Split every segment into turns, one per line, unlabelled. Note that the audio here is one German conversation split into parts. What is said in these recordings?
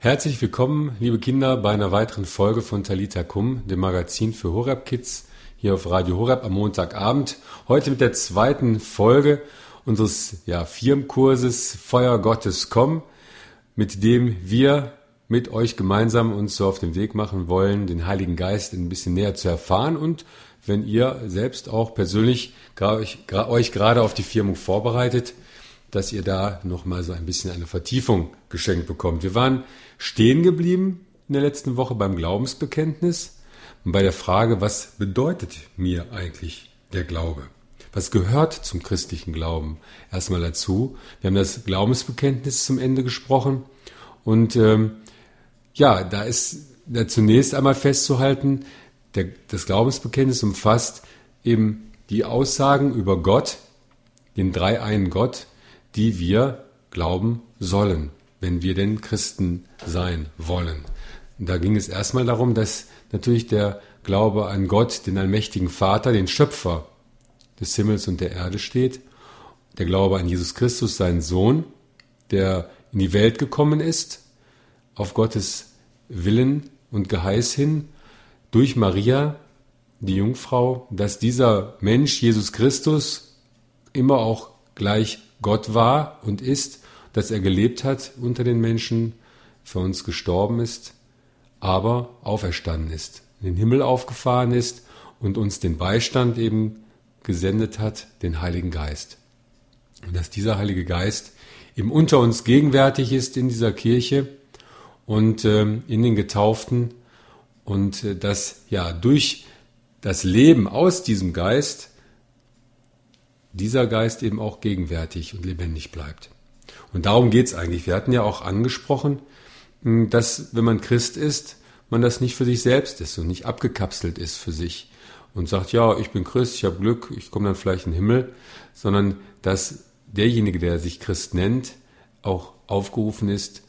Herzlich willkommen, liebe Kinder, bei einer weiteren Folge von Talita Kum, dem Magazin für Horeb Kids, hier auf Radio Horeb am Montagabend. Heute mit der zweiten Folge unseres ja, Firmenkurses Feuer Gottes komm, mit dem wir mit euch gemeinsam uns so auf den Weg machen wollen, den Heiligen Geist ein bisschen näher zu erfahren und wenn ihr selbst auch persönlich euch gerade auf die Firmung vorbereitet, dass ihr da nochmal so ein bisschen eine Vertiefung geschenkt bekommt. Wir waren stehen geblieben in der letzten Woche beim Glaubensbekenntnis und bei der Frage, was bedeutet mir eigentlich der Glaube? Was gehört zum christlichen Glauben erstmal dazu? Wir haben das Glaubensbekenntnis zum Ende gesprochen und ähm, ja, da ist da zunächst einmal festzuhalten, der, das Glaubensbekenntnis umfasst eben die Aussagen über Gott, den dreieinen Gott, die wir glauben sollen, wenn wir denn Christen sein wollen. Da ging es erstmal darum, dass natürlich der Glaube an Gott, den allmächtigen Vater, den Schöpfer des Himmels und der Erde steht, der Glaube an Jesus Christus, seinen Sohn, der in die Welt gekommen ist, auf Gottes Willen und Geheiß hin, durch Maria, die Jungfrau, dass dieser Mensch, Jesus Christus, immer auch gleich Gott war und ist, dass er gelebt hat unter den Menschen, für uns gestorben ist, aber auferstanden ist, in den Himmel aufgefahren ist und uns den Beistand eben gesendet hat, den Heiligen Geist. Und dass dieser Heilige Geist eben unter uns gegenwärtig ist in dieser Kirche und ähm, in den Getauften und äh, dass ja durch das Leben aus diesem Geist dieser Geist eben auch gegenwärtig und lebendig bleibt. Und darum geht es eigentlich. Wir hatten ja auch angesprochen, dass wenn man Christ ist, man das nicht für sich selbst ist und nicht abgekapselt ist für sich und sagt, ja, ich bin Christ, ich habe Glück, ich komme dann vielleicht in den Himmel, sondern dass derjenige, der sich Christ nennt, auch aufgerufen ist,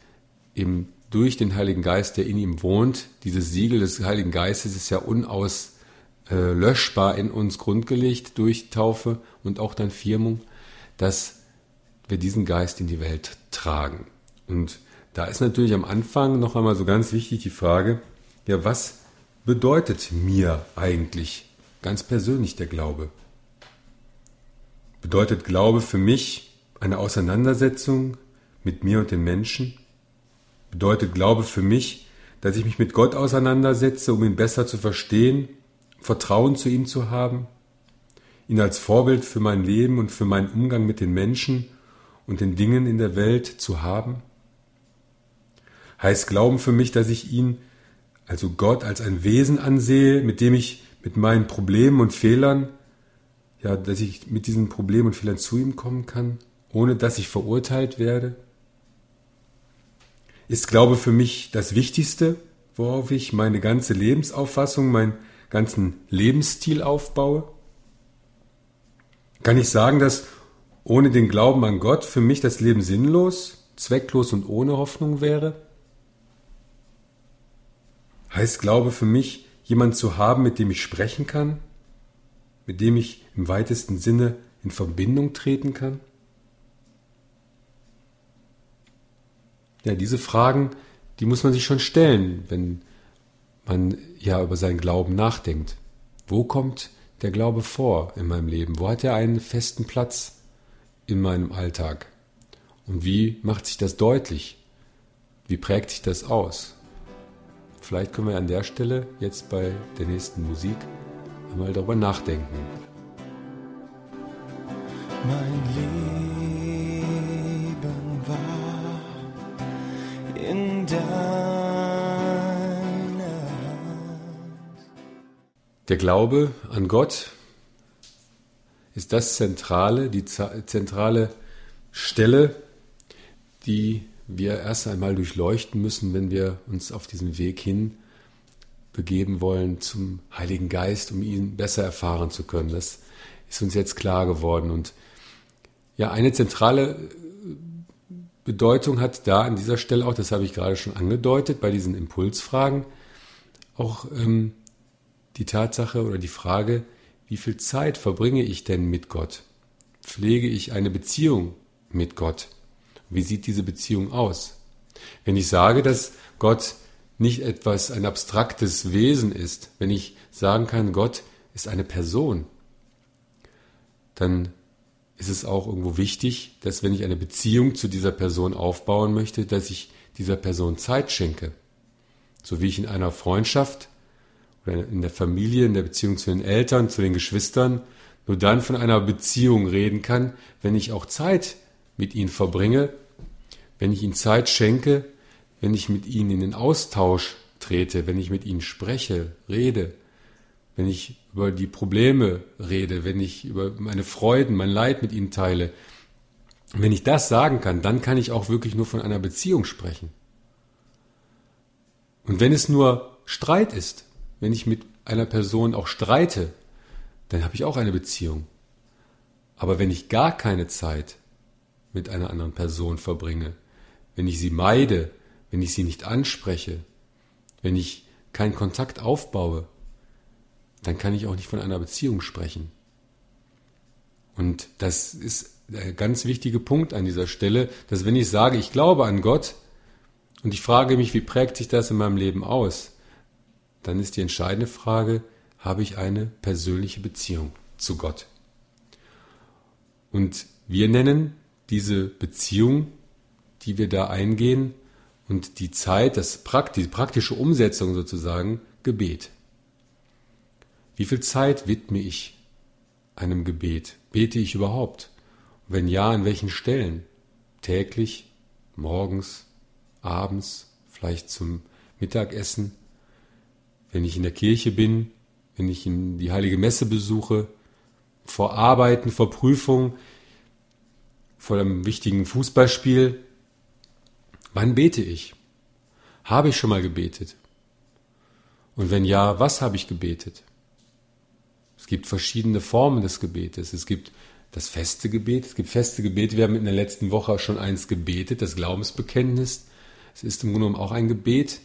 eben durch den Heiligen Geist, der in ihm wohnt, dieses Siegel des Heiligen Geistes ist ja unaus äh, löschbar in uns grundgelegt durch Taufe und auch dann Firmung, dass wir diesen Geist in die Welt tragen. Und da ist natürlich am Anfang noch einmal so ganz wichtig die Frage, ja, was bedeutet mir eigentlich ganz persönlich der Glaube? Bedeutet Glaube für mich eine Auseinandersetzung mit mir und den Menschen? Bedeutet Glaube für mich, dass ich mich mit Gott auseinandersetze, um ihn besser zu verstehen Vertrauen zu ihm zu haben, ihn als Vorbild für mein Leben und für meinen Umgang mit den Menschen und den Dingen in der Welt zu haben? Heißt Glauben für mich, dass ich ihn, also Gott, als ein Wesen ansehe, mit dem ich mit meinen Problemen und Fehlern, ja, dass ich mit diesen Problemen und Fehlern zu ihm kommen kann, ohne dass ich verurteilt werde? Ist Glaube für mich das Wichtigste, worauf ich meine ganze Lebensauffassung, mein ganzen Lebensstil aufbaue? Kann ich sagen, dass ohne den Glauben an Gott für mich das Leben sinnlos, zwecklos und ohne Hoffnung wäre? Heißt Glaube für mich, jemand zu haben, mit dem ich sprechen kann, mit dem ich im weitesten Sinne in Verbindung treten kann? Ja, diese Fragen, die muss man sich schon stellen, wenn man ja über seinen Glauben nachdenkt. Wo kommt der Glaube vor in meinem Leben? Wo hat er einen festen Platz in meinem Alltag? Und wie macht sich das deutlich? Wie prägt sich das aus? Vielleicht können wir an der Stelle jetzt bei der nächsten Musik einmal darüber nachdenken.
Mein Leben Der
Glaube an Gott ist das zentrale, die zentrale Stelle, die wir erst einmal durchleuchten müssen, wenn wir uns auf diesen Weg hin begeben wollen zum Heiligen Geist, um ihn besser erfahren zu können. Das ist uns jetzt klar geworden. Und ja, eine zentrale Bedeutung hat da an dieser Stelle auch, das habe ich gerade schon angedeutet, bei diesen Impulsfragen, auch ähm, die Tatsache oder die Frage, wie viel Zeit verbringe ich denn mit Gott? Pflege ich eine Beziehung mit Gott? Wie sieht diese Beziehung aus? Wenn ich sage, dass Gott nicht etwas, ein abstraktes Wesen ist, wenn ich sagen kann, Gott ist eine Person, dann ist es auch irgendwo wichtig, dass wenn ich eine Beziehung zu dieser Person aufbauen möchte, dass ich dieser Person Zeit schenke. So wie ich in einer Freundschaft in der Familie, in der Beziehung zu den Eltern, zu den Geschwistern, nur dann von einer Beziehung reden kann, wenn ich auch Zeit mit ihnen verbringe, wenn ich ihnen Zeit schenke, wenn ich mit ihnen in den Austausch trete, wenn ich mit ihnen spreche, rede, wenn ich über die Probleme rede, wenn ich über meine Freuden, mein Leid mit ihnen teile. Wenn ich das sagen kann, dann kann ich auch wirklich nur von einer Beziehung sprechen. Und wenn es nur Streit ist, wenn ich mit einer Person auch streite, dann habe ich auch eine Beziehung. Aber wenn ich gar keine Zeit mit einer anderen Person verbringe, wenn ich sie meide, wenn ich sie nicht anspreche, wenn ich keinen Kontakt aufbaue, dann kann ich auch nicht von einer Beziehung sprechen. Und das ist der ganz wichtige Punkt an dieser Stelle, dass wenn ich sage, ich glaube an Gott und ich frage mich, wie prägt sich das in meinem Leben aus, dann ist die entscheidende Frage, habe ich eine persönliche Beziehung zu Gott? Und wir nennen diese Beziehung, die wir da eingehen und die Zeit, das die praktische Umsetzung sozusagen, Gebet. Wie viel Zeit widme ich einem Gebet? Bete ich überhaupt? Wenn ja, an welchen Stellen? Täglich, morgens, abends, vielleicht zum Mittagessen, wenn ich in der Kirche bin, wenn ich in die heilige Messe besuche, vor Arbeiten, vor Prüfungen, vor einem wichtigen Fußballspiel. Wann bete ich? Habe ich schon mal gebetet? Und wenn ja, was habe ich gebetet? Es gibt verschiedene Formen des Gebetes. Es gibt das feste Gebet. Es gibt feste Gebete. Wir haben in der letzten Woche schon eins gebetet, das Glaubensbekenntnis. Es ist im Grunde genommen auch ein Gebet.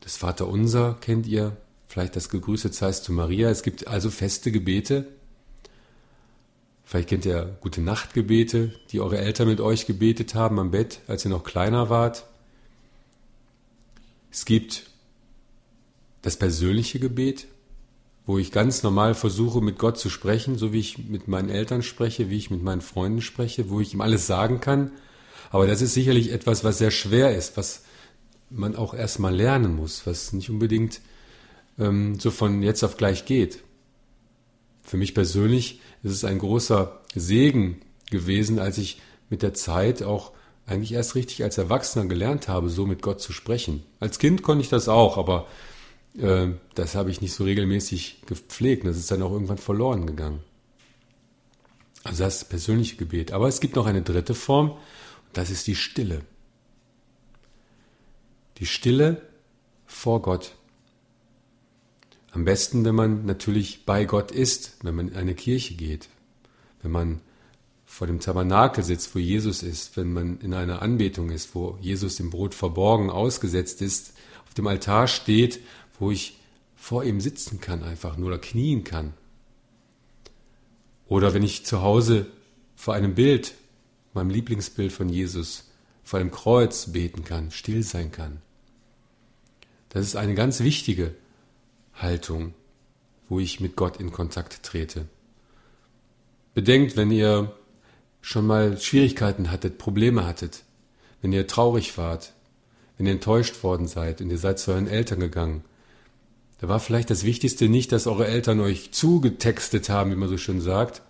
Das Vaterunser kennt ihr. Vielleicht das Gegrüßet seist zu Maria. Es gibt also feste Gebete. Vielleicht kennt ihr gute Nachtgebete, die eure Eltern mit euch gebetet haben am Bett, als ihr noch kleiner wart. Es gibt das persönliche Gebet, wo ich ganz normal versuche, mit Gott zu sprechen, so wie ich mit meinen Eltern spreche, wie ich mit meinen Freunden spreche, wo ich ihm alles sagen kann. Aber das ist sicherlich etwas, was sehr schwer ist, was man auch erstmal lernen muss, was nicht unbedingt ähm, so von jetzt auf gleich geht. Für mich persönlich ist es ein großer Segen gewesen, als ich mit der Zeit auch eigentlich erst richtig als Erwachsener gelernt habe, so mit Gott zu sprechen. Als Kind konnte ich das auch, aber äh, das habe ich nicht so regelmäßig gepflegt. Das ist dann auch irgendwann verloren gegangen. Also das persönliche Gebet. Aber es gibt noch eine dritte Form, das ist die Stille. Die Stille vor Gott. Am besten, wenn man natürlich bei Gott ist, wenn man in eine Kirche geht, wenn man vor dem Tabernakel sitzt, wo Jesus ist, wenn man in einer Anbetung ist, wo Jesus im Brot verborgen ausgesetzt ist, auf dem Altar steht wo ich vor ihm sitzen kann einfach nur oder knien kann. Oder wenn ich zu Hause vor einem Bild, meinem Lieblingsbild von Jesus, vor einem Kreuz beten kann, still sein kann. Das ist eine ganz wichtige Haltung, wo ich mit Gott in Kontakt trete. Bedenkt, wenn ihr schon mal Schwierigkeiten hattet, Probleme hattet, wenn ihr traurig wart, wenn ihr enttäuscht worden seid und ihr seid zu euren Eltern gegangen da war vielleicht das Wichtigste nicht, dass eure Eltern euch zugetextet haben, wie man so schön sagt,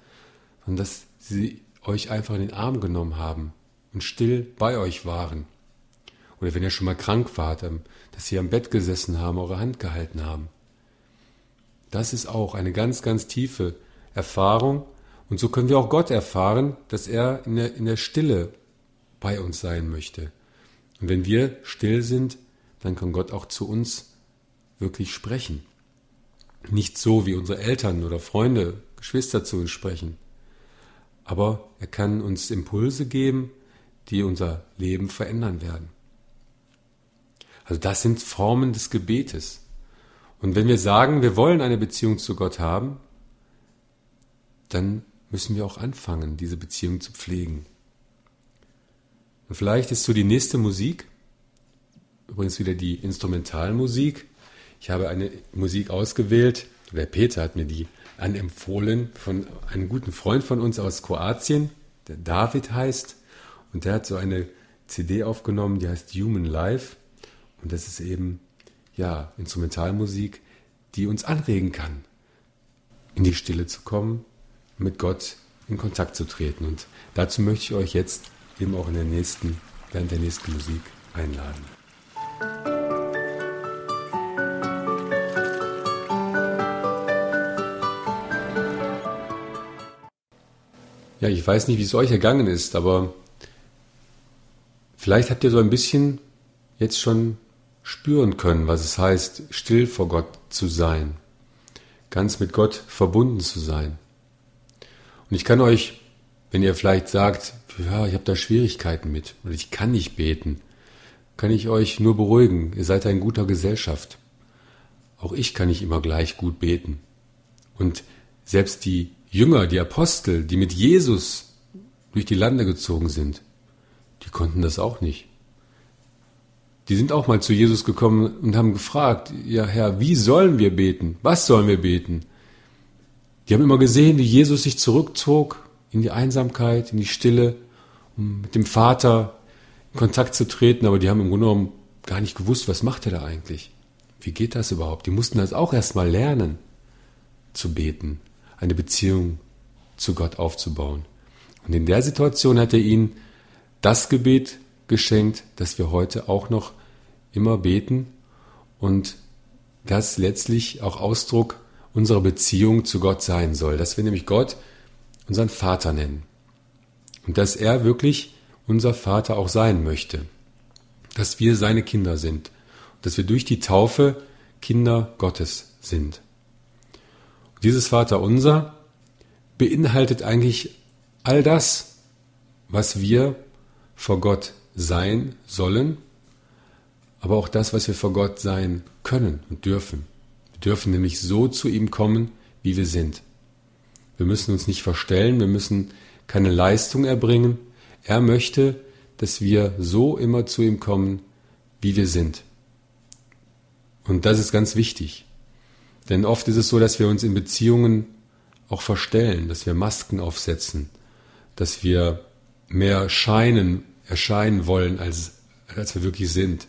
sondern dass sie euch einfach in den Arm genommen haben und still bei euch waren. Oder wenn ihr schon mal krank wart, ähm, dass sie am Bett gesessen haben, eure Hand gehalten haben. Das ist auch eine ganz, ganz tiefe Erfahrung. Und so können wir auch Gott erfahren, dass er in der, in der Stille bei uns sein möchte. Und wenn wir still sind, dann kann Gott auch zu uns wirklich sprechen. Nicht so, wie unsere Eltern oder Freunde, Geschwister zu uns sprechen. Aber er kann uns Impulse geben, die unser Leben verändern werden. Also das sind Formen des Gebetes. Und wenn wir sagen, wir wollen eine Beziehung zu Gott haben, dann müssen wir auch anfangen, diese Beziehung zu pflegen. Und vielleicht ist so die nächste Musik, übrigens wieder die Instrumentalmusik. Ich habe eine Musik ausgewählt, der Peter hat mir die anempfohlen von einem guten Freund von uns aus Kroatien, der David heißt. Und der hat so eine CD aufgenommen, die heißt Human Life. Und das ist eben, ja, Instrumentalmusik, die uns anregen kann, in die Stille zu kommen, mit Gott in Kontakt zu treten. Und dazu möchte ich euch jetzt eben auch in der nächsten, während der nächsten Musik einladen. Ja, ich weiß nicht, wie es euch ergangen ist, aber vielleicht habt ihr so ein bisschen jetzt schon spüren können, was es heißt, still vor Gott zu sein, ganz mit Gott verbunden zu sein. Und ich kann euch, wenn ihr vielleicht sagt, ja, ich habe da Schwierigkeiten mit oder ich kann nicht beten, kann ich euch nur beruhigen, ihr seid in guter Gesellschaft. Auch ich kann nicht immer gleich gut beten. Und selbst die Jünger, die Apostel, die mit Jesus durch die Lande gezogen sind, die konnten das auch nicht. Die sind auch mal zu Jesus gekommen und haben gefragt, ja Herr, wie sollen wir beten? Was sollen wir beten? Die haben immer gesehen, wie Jesus sich zurückzog in die Einsamkeit, in die Stille, um mit dem Vater in Kontakt zu treten, aber die haben im Grunde genommen gar nicht gewusst, was macht er da eigentlich? Wie geht das überhaupt? Die mussten das auch erstmal lernen, zu beten, eine Beziehung zu Gott aufzubauen. Und in der Situation hat er ihnen das Gebet geschenkt, das wir heute auch noch immer beten und das letztlich auch Ausdruck unserer Beziehung zu Gott sein soll, dass wir nämlich Gott unseren Vater nennen und dass er wirklich unser Vater auch sein möchte, dass wir seine Kinder sind, dass wir durch die Taufe Kinder Gottes sind. Und dieses Vater unser beinhaltet eigentlich all das, was wir vor Gott sein sollen aber auch das, was wir vor Gott sein können und dürfen. Wir dürfen nämlich so zu ihm kommen, wie wir sind. Wir müssen uns nicht verstellen, wir müssen keine Leistung erbringen. Er möchte, dass wir so immer zu ihm kommen, wie wir sind. Und das ist ganz wichtig. Denn oft ist es so, dass wir uns in Beziehungen auch verstellen, dass wir Masken aufsetzen, dass wir mehr scheinen, erscheinen wollen, als, als wir wirklich sind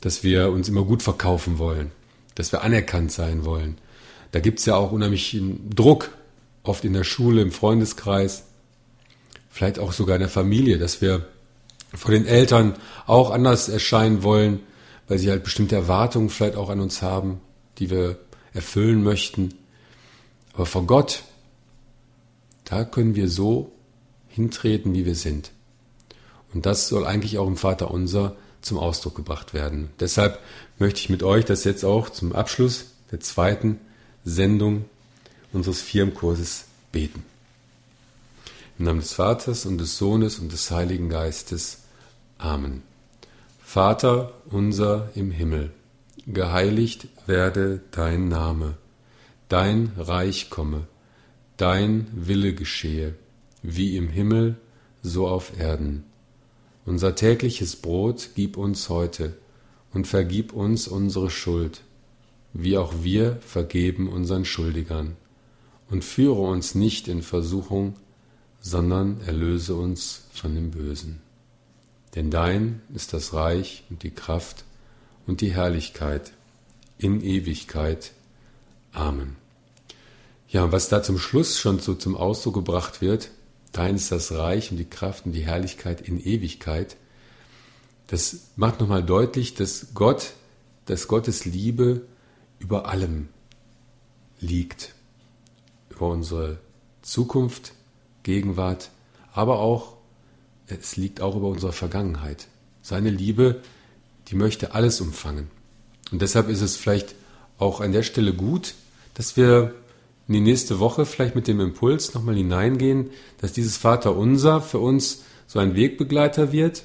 dass wir uns immer gut verkaufen wollen, dass wir anerkannt sein wollen. Da gibt es ja auch unheimlichen Druck, oft in der Schule, im Freundeskreis, vielleicht auch sogar in der Familie, dass wir vor den Eltern auch anders erscheinen wollen, weil sie halt bestimmte Erwartungen vielleicht auch an uns haben, die wir erfüllen möchten. Aber vor Gott, da können wir so hintreten, wie wir sind. Und das soll eigentlich auch im Vater unser zum Ausdruck gebracht werden. Deshalb möchte ich mit euch das jetzt auch zum Abschluss der zweiten Sendung unseres Firmenkurses beten. Im Namen des Vaters und des Sohnes und des Heiligen Geistes. Amen. Vater unser im Himmel, geheiligt werde dein Name, dein Reich komme, dein Wille geschehe, wie im Himmel, so auf Erden. Unser tägliches Brot gib uns heute und vergib uns unsere Schuld, wie auch wir vergeben unseren Schuldigern. Und führe uns nicht in Versuchung, sondern erlöse uns von dem Bösen. Denn dein ist das Reich und die Kraft und die Herrlichkeit in Ewigkeit. Amen. Ja, was da zum Schluss schon so zum Ausdruck gebracht wird, Dein ist das Reich und die Kraft und die Herrlichkeit in Ewigkeit. Das macht nochmal deutlich, dass Gott, dass Gottes Liebe über allem liegt. Über unsere Zukunft, Gegenwart, aber auch, es liegt auch über unsere Vergangenheit. Seine Liebe, die möchte alles umfangen. Und deshalb ist es vielleicht auch an der Stelle gut, dass wir in die nächste Woche vielleicht mit dem Impuls nochmal hineingehen, dass dieses Vaterunser für uns so ein Wegbegleiter wird,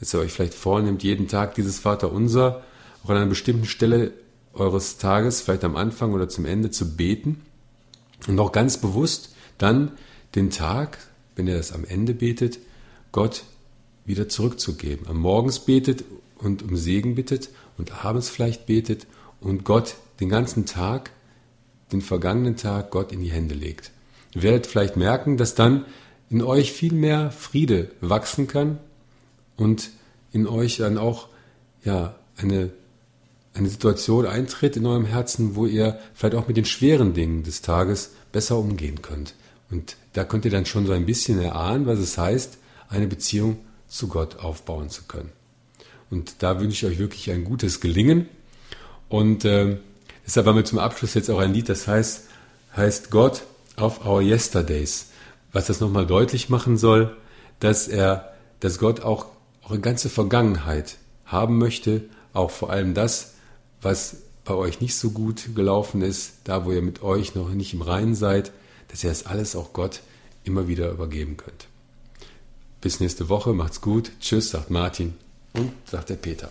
dass ihr euch vielleicht vornehmt, jeden Tag dieses Vaterunser auch an einer bestimmten Stelle eures Tages, vielleicht am Anfang oder zum Ende zu beten und auch ganz bewusst dann den Tag, wenn ihr das am Ende betet, Gott wieder zurückzugeben. Am Morgens betet und um Segen bittet und abends vielleicht betet und Gott den ganzen Tag, den vergangenen Tag Gott in die Hände legt. Ihr werdet vielleicht merken, dass dann in euch viel mehr Friede wachsen kann und in euch dann auch ja, eine, eine Situation eintritt in eurem Herzen, wo ihr vielleicht auch mit den schweren Dingen des Tages besser umgehen könnt. Und da könnt ihr dann schon so ein bisschen erahnen, was es heißt, eine Beziehung zu Gott aufbauen zu können. Und da wünsche ich euch wirklich ein gutes Gelingen. Und äh, deshalb haben wir zum Abschluss jetzt auch ein Lied, das heißt, heißt Gott of Our Yesterdays, was das nochmal deutlich machen soll, dass er, dass Gott auch eure ganze Vergangenheit haben möchte, auch vor allem das, was bei euch nicht so gut gelaufen ist, da wo ihr mit euch noch nicht im Reinen seid, dass ihr das alles auch Gott immer wieder übergeben könnt. Bis nächste Woche, macht's gut. Tschüss, sagt Martin und sagt der Peter.